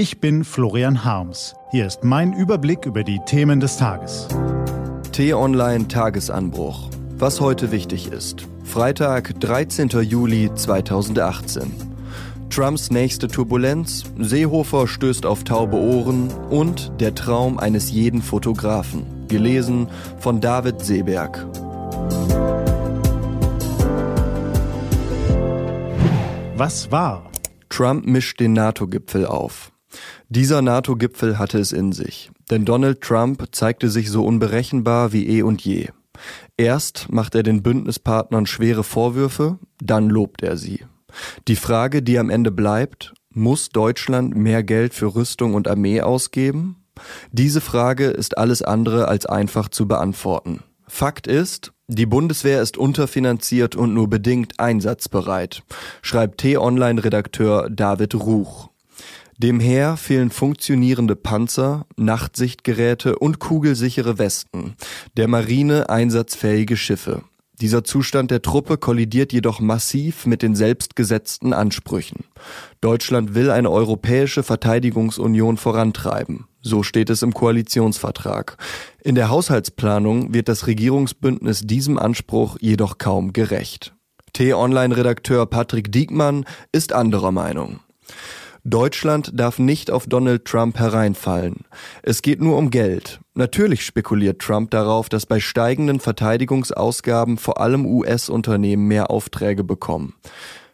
Ich bin Florian Harms. Hier ist mein Überblick über die Themen des Tages. T-Online Tagesanbruch. Was heute wichtig ist. Freitag, 13. Juli 2018. Trumps nächste Turbulenz, Seehofer stößt auf taube Ohren und der Traum eines jeden Fotografen. Gelesen von David Seeberg. Was war? Trump mischt den NATO-Gipfel auf. Dieser NATO-Gipfel hatte es in sich, denn Donald Trump zeigte sich so unberechenbar wie eh und je. Erst macht er den Bündnispartnern schwere Vorwürfe, dann lobt er sie. Die Frage, die am Ende bleibt, muss Deutschland mehr Geld für Rüstung und Armee ausgeben? Diese Frage ist alles andere als einfach zu beantworten. Fakt ist, die Bundeswehr ist unterfinanziert und nur bedingt einsatzbereit, schreibt T-Online-Redakteur David Ruch. Dem Heer fehlen funktionierende Panzer, Nachtsichtgeräte und kugelsichere Westen, der Marine einsatzfähige Schiffe. Dieser Zustand der Truppe kollidiert jedoch massiv mit den selbstgesetzten Ansprüchen. Deutschland will eine europäische Verteidigungsunion vorantreiben. So steht es im Koalitionsvertrag. In der Haushaltsplanung wird das Regierungsbündnis diesem Anspruch jedoch kaum gerecht. T-Online-Redakteur Patrick Diekmann ist anderer Meinung. Deutschland darf nicht auf Donald Trump hereinfallen. Es geht nur um Geld. Natürlich spekuliert Trump darauf, dass bei steigenden Verteidigungsausgaben vor allem US-Unternehmen mehr Aufträge bekommen.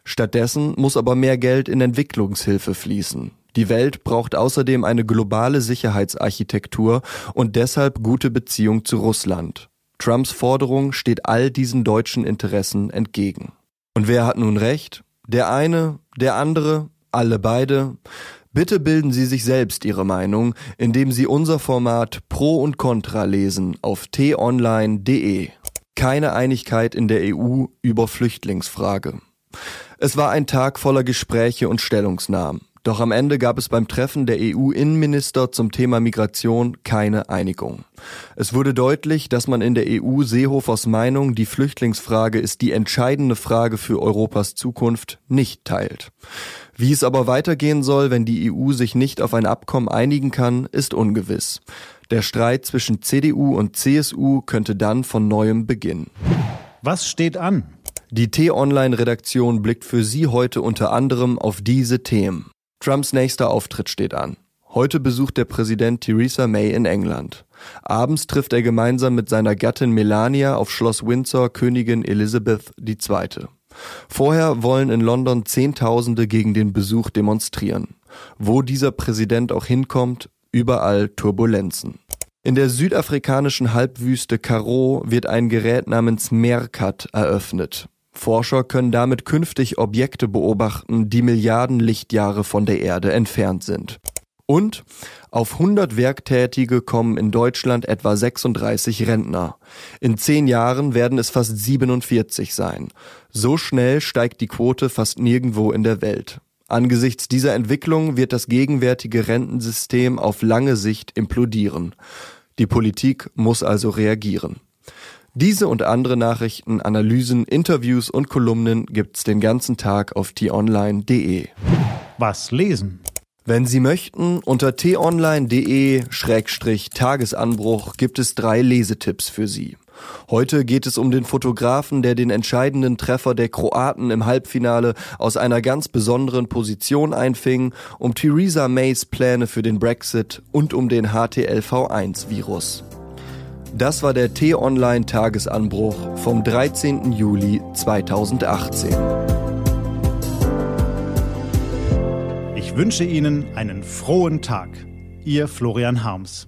Stattdessen muss aber mehr Geld in Entwicklungshilfe fließen. Die Welt braucht außerdem eine globale Sicherheitsarchitektur und deshalb gute Beziehung zu Russland. Trumps Forderung steht all diesen deutschen Interessen entgegen. Und wer hat nun recht? Der eine, der andere, alle beide? Bitte bilden Sie sich selbst Ihre Meinung, indem Sie unser Format Pro und Contra lesen auf t-online.de. Keine Einigkeit in der EU über Flüchtlingsfrage. Es war ein Tag voller Gespräche und Stellungsnahmen. Doch am Ende gab es beim Treffen der EU-Innenminister zum Thema Migration keine Einigung. Es wurde deutlich, dass man in der EU Seehofers Meinung, die Flüchtlingsfrage ist die entscheidende Frage für Europas Zukunft, nicht teilt. Wie es aber weitergehen soll, wenn die EU sich nicht auf ein Abkommen einigen kann, ist ungewiss. Der Streit zwischen CDU und CSU könnte dann von neuem beginnen. Was steht an? Die T-Online-Redaktion blickt für Sie heute unter anderem auf diese Themen. Trumps nächster Auftritt steht an. Heute besucht der Präsident Theresa May in England. Abends trifft er gemeinsam mit seiner Gattin Melania auf Schloss Windsor Königin Elizabeth II. Vorher wollen in London Zehntausende gegen den Besuch demonstrieren. Wo dieser Präsident auch hinkommt, überall Turbulenzen. In der südafrikanischen Halbwüste Karoo wird ein Gerät namens Mercat eröffnet. Forscher können damit künftig Objekte beobachten, die Milliarden Lichtjahre von der Erde entfernt sind. Und auf 100 Werktätige kommen in Deutschland etwa 36 Rentner. In zehn Jahren werden es fast 47 sein. So schnell steigt die Quote fast nirgendwo in der Welt. Angesichts dieser Entwicklung wird das gegenwärtige Rentensystem auf lange Sicht implodieren. Die Politik muss also reagieren. Diese und andere Nachrichten, Analysen, Interviews und Kolumnen gibt's den ganzen Tag auf t-online.de. Was lesen? Wenn Sie möchten, unter t-online.de-tagesanbruch gibt es drei Lesetipps für Sie. Heute geht es um den Fotografen, der den entscheidenden Treffer der Kroaten im Halbfinale aus einer ganz besonderen Position einfing, um Theresa Mays Pläne für den Brexit und um den HTLV1-Virus. Das war der T-Online Tagesanbruch vom 13. Juli 2018. Ich wünsche Ihnen einen frohen Tag. Ihr Florian Harms.